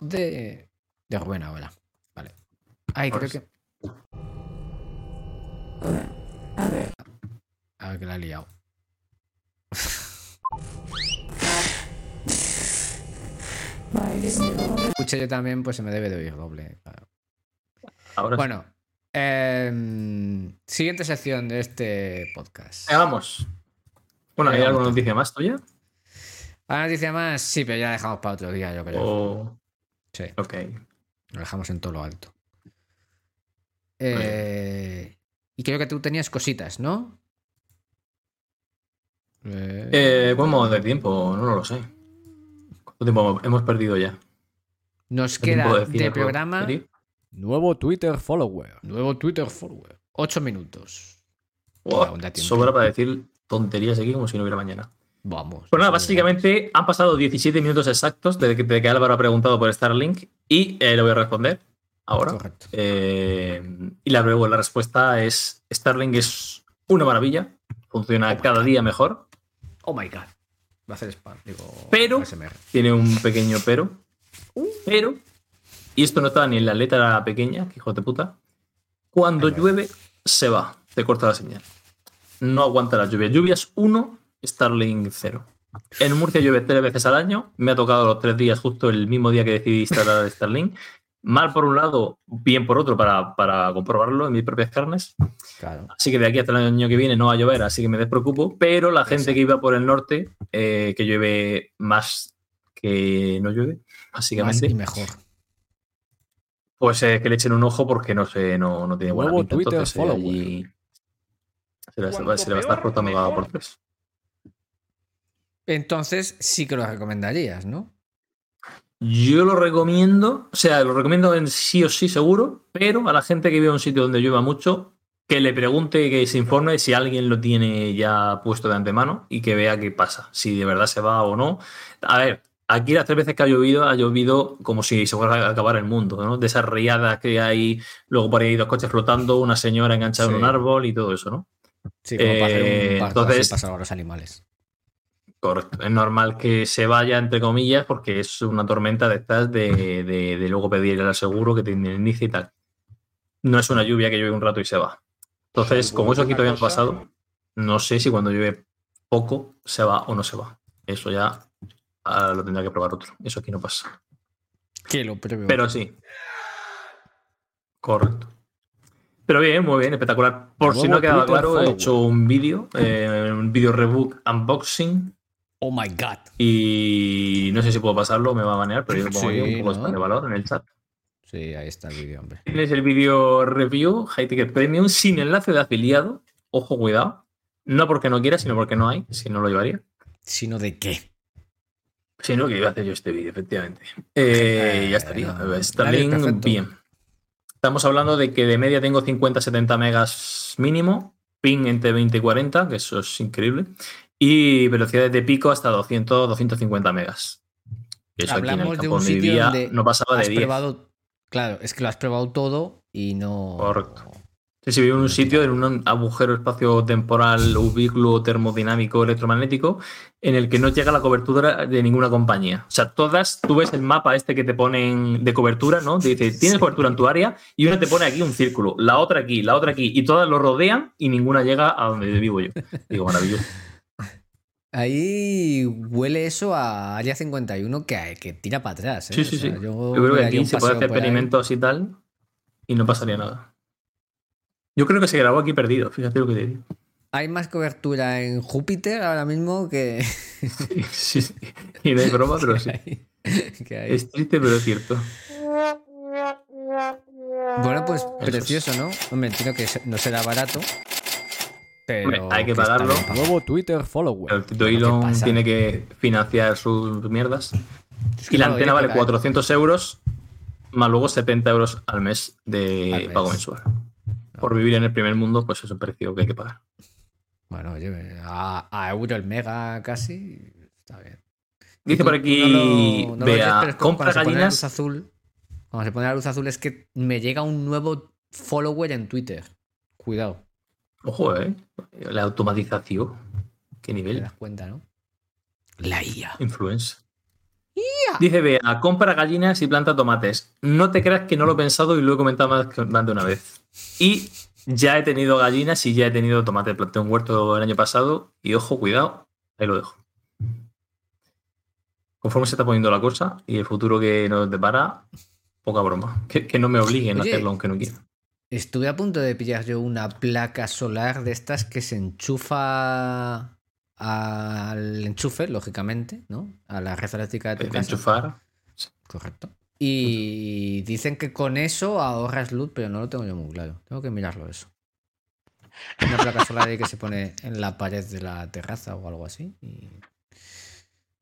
De, de Rubén ahora. Vale. Ay, creo que. A ver que la he liado. Escuché yo también, pues se me debe de oír doble. claro. Ahora sí. Bueno, em, siguiente sección de este podcast. Venga, vamos. Bueno, ¿hay alguna noticia más tuya? ¿Una noticia más? Sí, pero ya la dejamos para otro día, yo creo. O... Sí, Ok. lo dejamos en todo lo alto. Eh, Y creo que tú tenías cositas, ¿no? Eh, Eh, ¿Cómo de tiempo? No, lo sé. ¿Cuánto tiempo hemos perdido ya? Nos ¿Qué tiempo queda de programa? Nuevo Twitter follower. nuevo Twitter forward. Ocho minutos. Tiempo. sobra para decir tonterías aquí como si no hubiera mañana. Vamos. Pues nada, básicamente han pasado 17 minutos exactos desde que, desde que Álvaro ha preguntado por Starlink y eh, le voy a responder ahora. Correcto. Eh, y la, la respuesta es: Starlink es una maravilla, funciona cada día mejor, Oh my god. Va a hacer spam. Digo, Pero- ASMR. tiene un pequeño pero. Pero, y esto no estaba ni en la letra pequeña, que hijo de puta, cuando llueve se va, te corta la señal. No aguanta la lluvia. Lluvias 1, Starlink 0. En Murcia llueve tres veces al año. Me ha tocado los tres días, justo el mismo día que decidí instalar Starlink. Mal por un lado, bien por otro, para, para comprobarlo en mis propias carnes. Claro. Así que de aquí hasta el año que viene no va a llover, así que me despreocupo. Pero la gente que iba por el norte, eh, que llueve más que no llueve, Más básicamente, y mejor. pues eh, que le echen un ojo porque no sé, no, no tiene buena Nuevo pinta. Twitter Entonces, eh, follower. allí se le, Cuanto se le va a estar cortando cada por tres. Entonces sí que lo recomendarías, ¿no? Yo lo recomiendo, o sea, lo recomiendo en sí o sí seguro, pero a la gente que vive en un sitio donde llueva mucho, que le pregunte, que se informe si alguien lo tiene ya puesto de antemano y que vea qué pasa, si de verdad se va o no. A ver, aquí las tres veces que ha llovido, ha llovido como si se fuera a acabar el mundo, ¿no? De esas riadas que hay, luego por ahí dos coches flotando, una señora enganchada en un árbol y todo eso, ¿no? Sí, como para hacer Eh, un parto entonces- así a los animales. Correcto. Es normal que se vaya, entre comillas, porque es una tormenta de estas de, de- de luego pedir el aseguro que te indemnice y tal. No es una lluvia que llueve un rato y se va. Entonces, como eso aquí todavía no ha pasado, no sé si cuando llueve poco se va o no se va. Eso ya lo tendrá que probar otro. Eso aquí no pasa. Que lo pruebe. Pero sí. Correcto. Pero bien, muy bien, espectacular. Por si no quedaba claro, he hecho un vídeo, eh, un vídeo rebook unboxing Oh my god. y no sé si puedo pasarlo, me va a banear, pero yo pongo Sí, yo un poco ¿no? de valor en el chat. Sí, ahí está el vídeo, hombre. Tienes el vídeo review, High Ticket Premium, sin enlace de afiliado. Ojo, cuidado. No porque no quiera, sino porque no hay, si no lo llevaría. ¿Sino de qué? Si no, que iba a hacer yo este vídeo, efectivamente. Eh, ya estaría. no, Está bien, bien. Estamos hablando de que de media tengo 50-70 megas mínimo, ping entre 20 y 40, que eso es increíble, y velocidades de pico hasta 200-250 megas. Eso aquí en el Hablamos de campo un sitio vivía donde no pasaba de has 10. probado. Claro, es que lo has probado todo y no. Correcto. Sí, sí, vive en un sitio, en un agujero espacio-temporal, ubículo termodinámico electromagnético, en el que no llega la cobertura de ninguna compañía. O sea, todas, tú ves el mapa este que te ponen de cobertura, ¿no? Te dice, tienes cobertura en tu área, y una te pone aquí un círculo, la otra aquí, la otra aquí, y todas lo rodean y ninguna llega a donde vivo yo. Digo, maravilloso. Ahí huele eso a Área 51 que, que tira para atrás. ¿eh? Sí, sí, O sea, sí. Yo, Yo creo que aquí se puede hacer por ahí. experimentos y tal, y no pasaría nada. Yo creo que se grabó aquí perdido, fíjate lo que te digo. Hay más cobertura en Júpiter ahora mismo que, Sí, sí. Y no hay broma, pero sí. hay- hay. Es triste, pero es cierto. Bueno, pues precioso, ¿no? Hombre, entiendo que no será barato. Pero Hombre, hay que pagarlo. Nuevo Twitter follower. El Tito Bueno, ¿qué Elon tiene que financiar sus mierdas. Es que Y la no antena vale pagar. 400 euros, más luego 70 euros al mes de Al mes. pago mensual. Por vivir en el primer mundo, pues es un precio que hay que pagar. Bueno, oye, a, a euro el mega casi. Está bien. Dice por aquí, No lo- no lo vea, compra se gallinas. azul. Cuando se pone la luz azul es que me llega un nuevo follower en Twitter. Cuidado, Ojo, eh. La automatización. ¿Qué te nivel? das cuenta, ¿no? La IA. Influencer. Dice Bea, compra gallinas y planta tomates. No te creas que no lo he pensado y lo he comentado más, de una vez. Y ya he tenido gallinas y ya he tenido tomates. Planté un huerto el año pasado y ojo, cuidado, ahí lo dejo. Conforme se está poniendo la cosa y el futuro que nos depara, poca broma. Que, que no me obliguen Oye. a hacerlo aunque no quiera. Estuve a punto de pillar yo una placa solar de estas que se enchufa al enchufe, lógicamente, ¿no? A la red eléctrica de tu casa. enchufar. Correcto. Y dicen que con eso ahorras luz, pero no lo tengo yo muy claro. Tengo que mirarlo eso. Una placa solar ahí que se pone en la pared de la terraza o algo así. y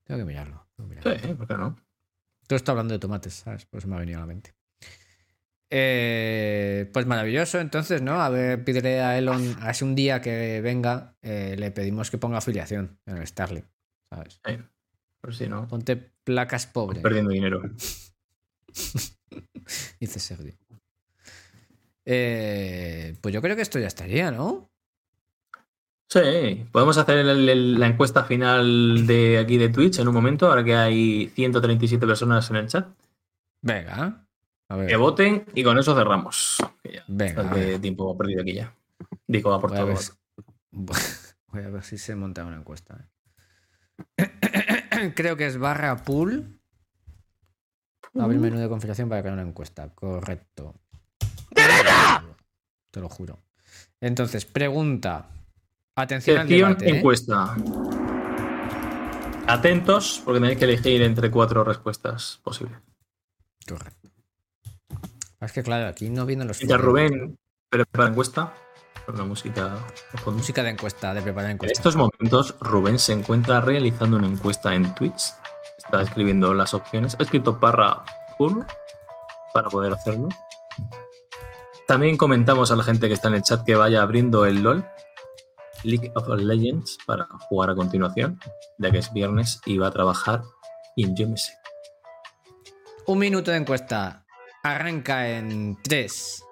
Tengo que mirarlo. tengo que mirarlo. Sí, ¿por qué no? Todo está hablando de tomates, ¿sabes? Por eso me ha venido a la mente. Eh, pues maravilloso, entonces, ¿no? A ver, pídele a Elon, a ese un día que venga, eh, le pedimos que ponga afiliación en el Starlink, ¿sabes? Sí. Por si no, Ponte placas pobres, perdiendo dinero. dice Sergio. Eh, pues yo creo que esto ya estaría, ¿no? Sí, podemos hacer el- el- la encuesta final de aquí de Twitch en un momento, ahora que hay 137 personas en el chat. Venga. A ver. Que voten y con eso cerramos. Que ya, Venga, tiempo perdido aquí ya. Digo, Voy a, si, voy a ver si se monta una encuesta. eh. Creo que es barra pool. Abrir menú de configuración para crear una encuesta. Correcto. Te lo juro. Entonces, pregunta. Atención al debate. ¿eh? encuesta. Atentos, porque tenéis que elegir entre cuatro respuestas posibles. Correcto. Es que claro, aquí no vienen los foros. Rubén prepara encuesta, con la música de fondo. Música de encuesta, de preparar En encuesta. estos momentos, Rubén se encuentra realizando una encuesta en Twitch. Está escribiendo las opciones. Ha escrito barra 1 para poder hacerlo. También comentamos a la gente que está en el chat que vaya abriendo el LOL, League of Legends, para jugar a continuación, ya que es viernes y va a trabajar en yo me sé. Un minuto de encuesta. Arranca en 3,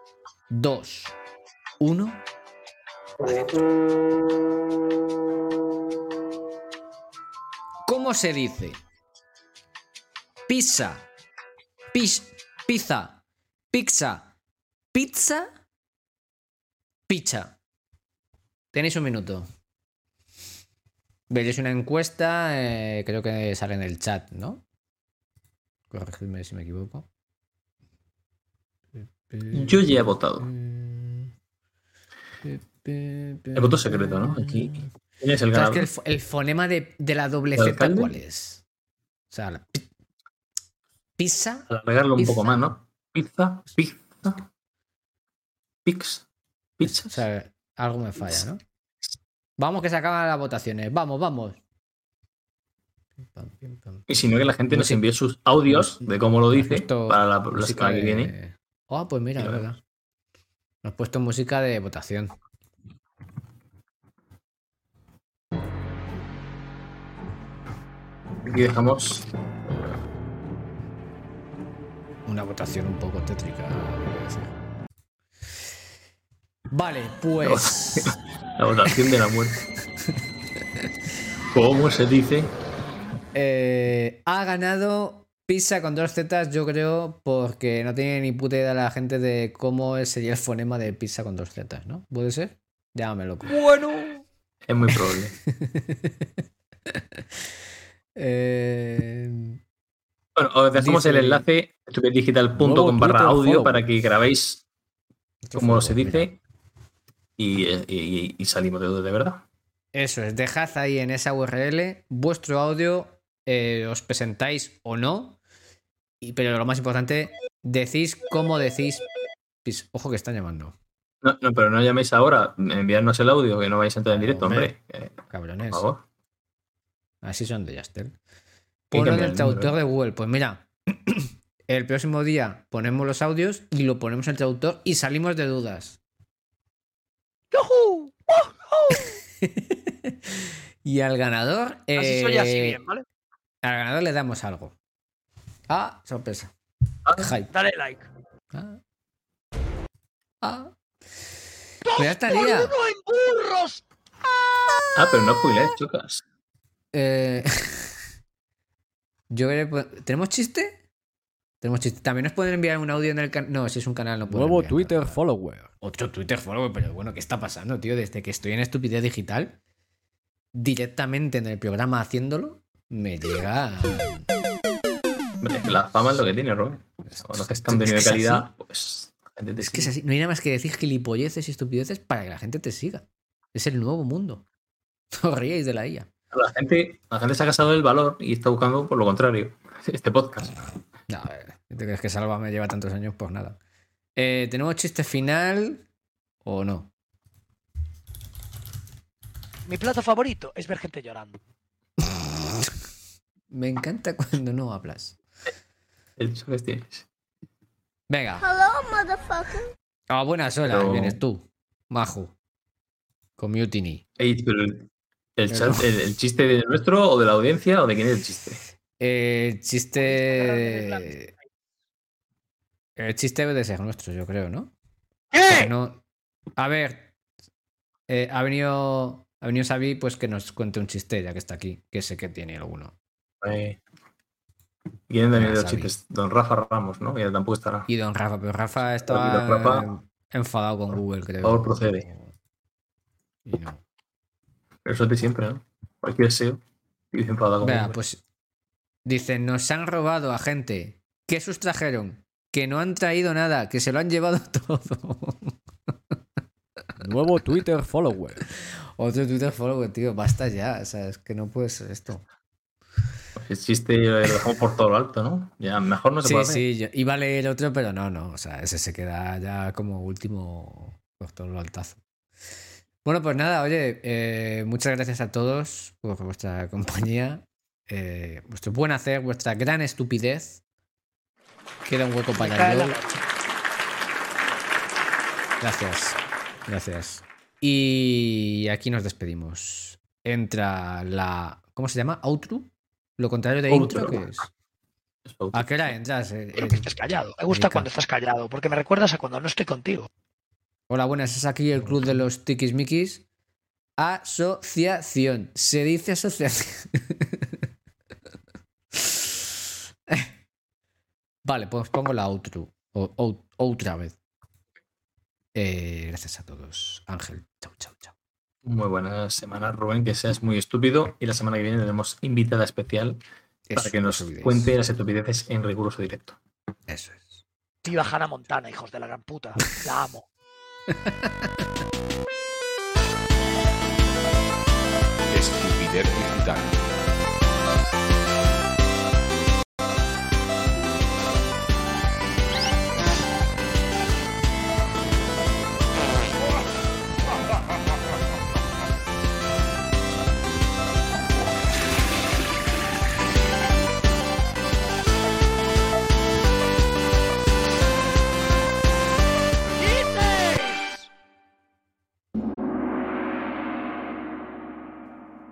2, 1. ¿Cómo se dice? Pizza. Pis, pizza. Pizza. Pizza. Pizza. Tenéis un minuto. Veréis una encuesta, eh, creo que sale en el chat, ¿no? Corregidme si me equivoco. Yo ya he votado. El voto secreto, ¿no? Aquí. ¿Quién es el es ganador? que el, fo- el fonema de, de la doble ¿El Z, alcalde? ¿cuál es? O sea, la pi- pizza. Alargarlo un poco más, ¿no? Pizza, pizza, pix, pizza. O sea, algo me falla, ¿no? Vamos que se acaban las votaciones. Vamos, vamos. Y si no, que la gente nos envíe sus audios de cómo lo dice para la, la semana que de- viene. Ah, pues mira, Y es verdad. Nos has puesto música de votación. Aquí dejamos. Una votación un poco tétrica. Vale, pues. La votación de la muerte. ¿Cómo se dice? Eh, ha ganado Pizza con dos Z, yo creo, porque no tiene ni puta idea la gente de cómo sería el fonema de pizza con dos Z, ¿no? ¿Puede ser? Llámame loco. Bueno. Es muy probable. Eh, Bueno, os dejamos el enlace digital.com barra audio para que grabéis fue- se dice y, y- y- y salimos de duda de verdad. Eso es, dejad ahí en esa URL vuestro audio, eh, os presentáis o no, y, pero lo más importante, decís cómo decís. pis- Ojo que están llamando, No, no, pero no llaméis ahora, enviadnos el audio, que no vais a entrar en directo, Hombre. hombre. Eh, por cabrones. favor. Así son de Yastel. que Ponlo en cambiar el el traductor de Google. Pues mira, el próximo día ponemos los audios y lo ponemos en el traductor y salimos de dudas. y al ganador. Así soy así eh, bien, ¿vale? Al ganador le damos algo. Ah, sorpresa. Ah, Hype. Dale like. Ah. Ah. Pues ya estaría. en burros! Ah, pero no spoiler, chicas. Eh, Yo creo que- ¿Tenemos chiste? Tenemos chiste. También nos pueden enviar un audio en el canal. No, si es un canal no pueden Nuevo enviar. Twitter follower. Otro Twitter follower, pero bueno, ¿qué está pasando, tío? Desde que estoy en Estupidez Digital, directamente en el programa haciéndolo, me llega. Hombre, es que la fama es lo que tiene, Robert. Cuando haces contenido de calidad, pues la gente te Es que es sigue. así. No hay nada más que decir gilipolleces y estupideces para que la gente te siga. Es el nuevo mundo. No os ríais de la IA. La gente, la gente se ha casado del valor y está buscando por lo contrario. Este podcast. No, a ver, ¿te crees que Salva me lleva tantos años? Pues nada. Eh, ¿Tenemos chiste final o no? mi plato favorito es ver gente llorando. Me encanta cuando no hablas. El que tienes. Venga. Hello, motherfucker. A buenas horas Pero- vienes tú, Majo. Con Mutiny. Pero el, el Pero- chat- el- el chiste de nuestro o de la audiencia o de quién es el chiste. El chiste. El chiste debe de ser nuestro, yo creo, ¿no? No- A ver. eh, ha venido. Ha venido Xavi, pues que nos cuente un chiste, ya que está aquí, que sé que tiene alguno. Eh, ¿Quién también de los chistes? Don Rafa Ramos, ¿no? Que tampoco estará. Y don Rafa, pero Rafa estaba Y Rafa- enfadado con Google, Por creo. favor, procede. Y no. Eso es de siempre, ¿no? Cualquier SEO. Dice enfadado con Venga, Google. pues. Dicen, nos han robado a gente. ¿Qué sustrajeron? Que no han traído nada, que se lo han llevado todo. Nuevo Twitter follower. Otro Twitter follower, tío, basta ya. O sea, es que no puede ser esto. El chiste lo dejamos por todo lo alto, ¿no? Ya, mejor no se sí, puede hacer. sí, yo iba a leer otro, pero no, no. O sea, ese se queda ya como último por todo lo altazo. Bueno, pues nada, oye, eh, muchas gracias a todos por vuestra compañía, eh, vuestro buen hacer, vuestra gran estupidez. Queda un hueco para noche. Gracias, gracias. Y aquí nos despedimos. Entra la. ¿Cómo se llama? ¿Outro? ¿Lo contrario de intro qué es? ¿A qué hora entras? Eh, Quiero que estés callado. Me gusta cuando estás callado, porque me recuerdas a cuando no estoy contigo. Hola, buenas. Es aquí el club de los tiquismiquis. Asociación. Se dice asociación. vale, pues pongo la outro. O, otra vez. Eh, gracias a todos. Ángel. Chau, chau, chau. Muy buena semana, Rubén, que seas muy estúpido. Y la semana que viene tenemos invitada especial para que no nos cuente las estupideces en riguroso directo. Eso es. Viva Hannah Montana, hijos de la gran puta. La amo. Estupidez digital.